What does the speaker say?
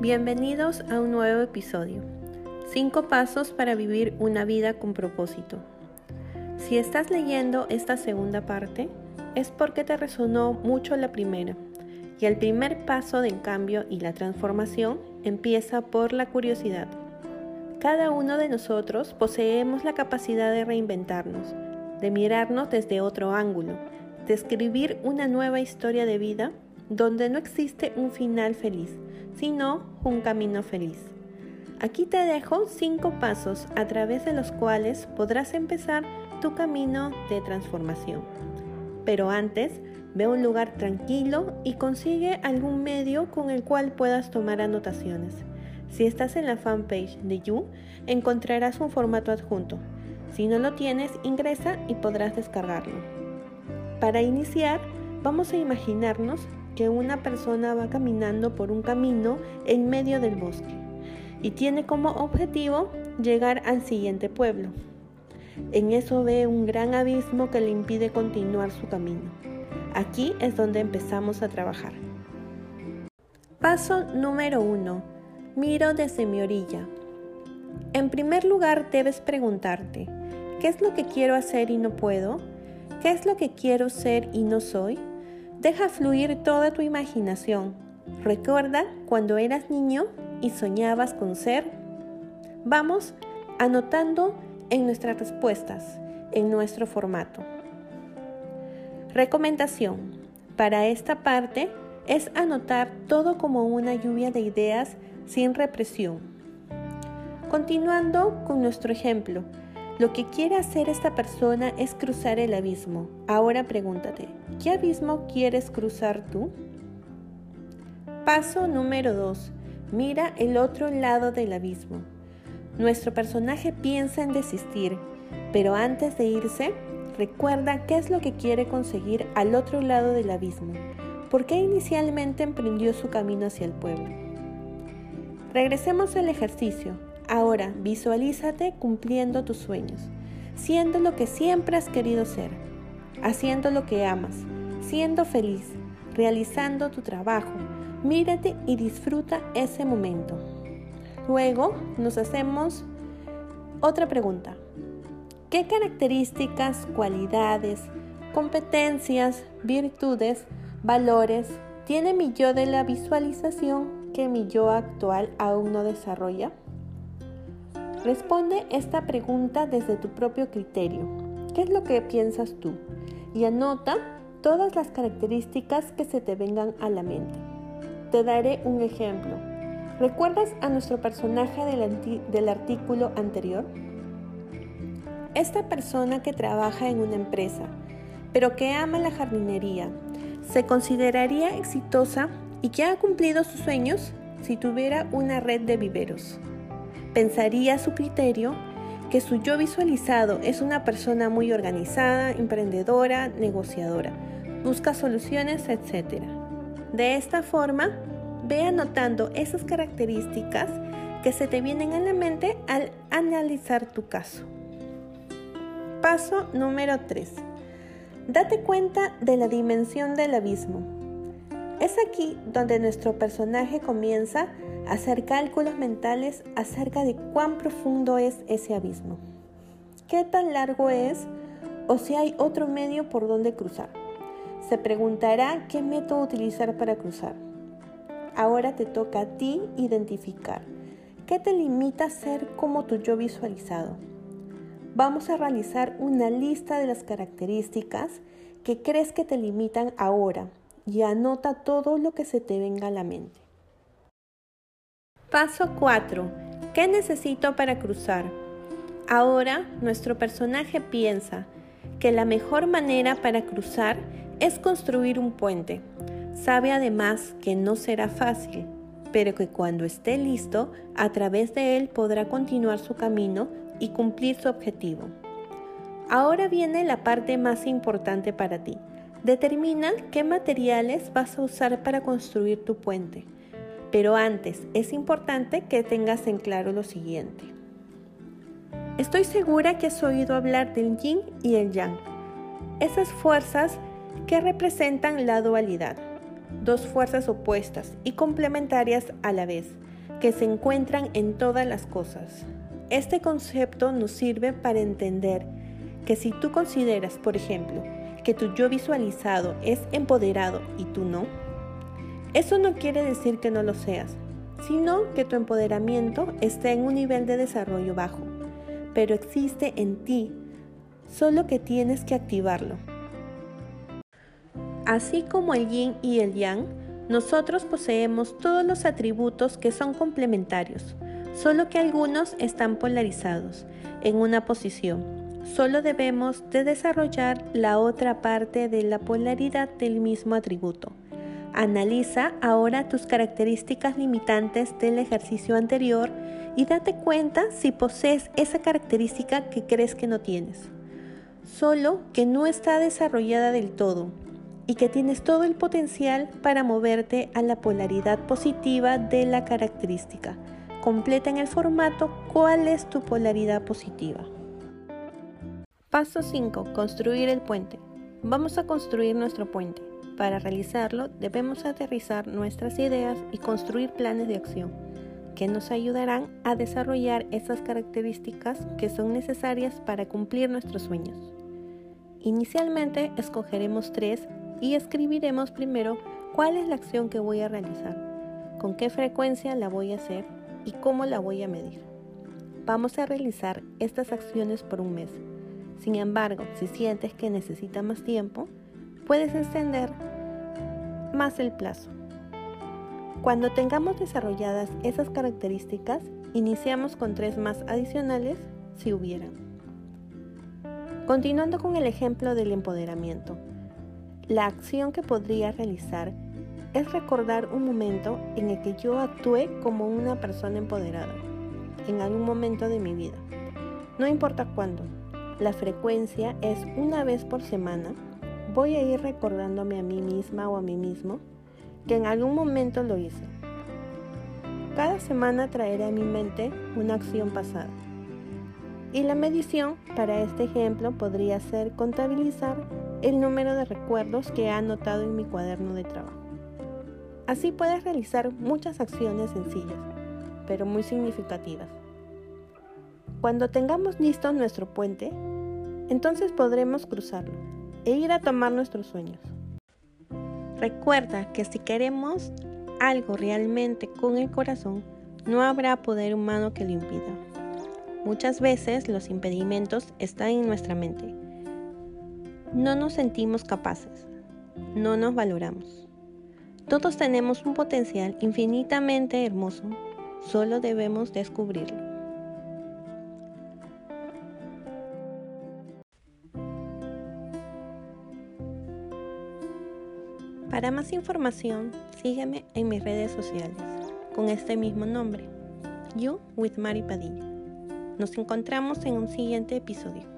Bienvenidos a un nuevo episodio. Cinco pasos para vivir una vida con propósito. Si estás leyendo esta segunda parte, es porque te resonó mucho la primera. Y el primer paso del cambio y la transformación empieza por la curiosidad. Cada uno de nosotros poseemos la capacidad de reinventarnos, de mirarnos desde otro ángulo, de escribir una nueva historia de vida donde no existe un final feliz, sino un camino feliz. Aquí te dejo cinco pasos a través de los cuales podrás empezar tu camino de transformación. Pero antes, ve un lugar tranquilo y consigue algún medio con el cual puedas tomar anotaciones. Si estás en la fanpage de You, encontrarás un formato adjunto. Si no lo tienes, ingresa y podrás descargarlo. Para iniciar, vamos a imaginarnos que una persona va caminando por un camino en medio del bosque y tiene como objetivo llegar al siguiente pueblo. En eso ve un gran abismo que le impide continuar su camino. Aquí es donde empezamos a trabajar. Paso número 1. Miro desde mi orilla. En primer lugar debes preguntarte, ¿qué es lo que quiero hacer y no puedo? ¿Qué es lo que quiero ser y no soy? Deja fluir toda tu imaginación. Recuerda cuando eras niño y soñabas con ser. Vamos anotando en nuestras respuestas, en nuestro formato. Recomendación. Para esta parte es anotar todo como una lluvia de ideas sin represión. Continuando con nuestro ejemplo, lo que quiere hacer esta persona es cruzar el abismo. Ahora pregúntate, ¿qué abismo quieres cruzar tú? Paso número 2. Mira el otro lado del abismo. Nuestro personaje piensa en desistir, pero antes de irse, recuerda qué es lo que quiere conseguir al otro lado del abismo. ¿Por qué inicialmente emprendió su camino hacia el pueblo? Regresemos al ejercicio. Ahora visualízate cumpliendo tus sueños, siendo lo que siempre has querido ser, haciendo lo que amas, siendo feliz, realizando tu trabajo. Mírate y disfruta ese momento. Luego nos hacemos otra pregunta. ¿Qué características, cualidades, competencias, virtudes, valores tiene mi yo de la visualización que mi yo actual aún no desarrolla? Responde esta pregunta desde tu propio criterio. ¿Qué es lo que piensas tú? Y anota todas las características que se te vengan a la mente. Te daré un ejemplo. ¿Recuerdas a nuestro personaje del, artículo anterior? Esta persona que trabaja en una empresa, pero que ama la jardinería, ¿se consideraría exitosa y que ha cumplido sus sueños si tuviera una red de viveros? Pensaría a su criterio que su yo visualizado es una persona muy organizada, emprendedora, negociadora, busca soluciones, etc. De esta forma, ve anotando esas características que se te vienen a la mente al analizar tu caso. Paso número 3. Date cuenta de la dimensión del abismo. Es aquí donde nuestro personaje comienza hacer cálculos mentales acerca de cuán profundo es ese abismo, qué tan largo es o si hay otro medio por donde cruzar. Se preguntará qué método utilizar para cruzar. Ahora te toca a ti identificar qué te limita a ser como tu yo visualizado. Vamos a realizar una lista de las características que crees que te limitan ahora y anota todo lo que se te venga a la mente. Paso 4. ¿Qué necesito para cruzar? Ahora nuestro personaje piensa que la mejor manera para cruzar es construir un puente. Sabe además que no será fácil, pero que cuando esté listo, a través de él podrá continuar su camino y cumplir su objetivo. Ahora viene la parte más importante para ti. Determina qué materiales vas a usar para construir tu puente. Pero antes, es importante que tengas en claro lo siguiente. Estoy segura que has oído hablar del yin y el yang, esas fuerzas que representan la dualidad, dos fuerzas opuestas y complementarias a la vez, que se encuentran en todas las cosas. Este concepto nos sirve para entender que si tú consideras, por ejemplo, que tu yo visualizado es empoderado y tú no, eso no quiere decir que no lo seas, sino que tu empoderamiento está en un nivel de desarrollo bajo, pero existe en ti, solo que tienes que activarlo. Así como el yin y el yang, nosotros poseemos todos los atributos que son complementarios, solo que algunos están polarizados en una posición. Solo debemos de desarrollar la otra parte de la polaridad del mismo atributo. Analiza ahora tus características limitantes del ejercicio anterior y date cuenta si posees esa característica que crees que no tienes. Solo que no está desarrollada del todo y que tienes todo el potencial para moverte a la polaridad positiva de la característica. Completa en el formato cuál es tu polaridad positiva. Paso 5. Construir el puente. Vamos a construir nuestro puente. Para realizarlo debemos aterrizar nuestras ideas y construir planes de acción que nos ayudarán a desarrollar esas características que son necesarias para cumplir nuestros sueños. Inicialmente escogeremos tres y escribiremos primero cuál es la acción que voy a realizar, con qué frecuencia la voy a hacer y cómo la voy a medir. Vamos a realizar estas acciones por un mes. Sin embargo, si sientes que necesita más tiempo, puedes extender más el plazo. Cuando tengamos desarrolladas esas características, iniciamos con tres más adicionales si hubieran. Continuando con el ejemplo del empoderamiento, la acción que podría realizar es recordar un momento en el que yo actué como una persona empoderada, en algún momento de mi vida. No importa cuándo, la frecuencia es una vez por semana. Voy a ir recordándome a mí misma o a mí mismo que en algún momento lo hice. Cada semana traeré a mi mente una acción pasada. Y la medición para este ejemplo podría ser contabilizar el número de recuerdos que he anotado en mi cuaderno de trabajo. Así puedes realizar muchas acciones sencillas, pero muy significativas. Cuando tengamos listo nuestro puente, entonces podremos cruzarlo e ir a tomar nuestros sueños. Recuerda que si queremos algo realmente con el corazón, no habrá poder humano que lo impida. Muchas veces los impedimentos están en nuestra mente no nos sentimos capaces, no nos valoramos. Todos tenemos un potencial infinitamente hermoso, solo debemos descubrirlo. Para más información, sígueme en mis redes sociales con este mismo nombre, You with Mari Padilla. Nos encontramos en un siguiente episodio.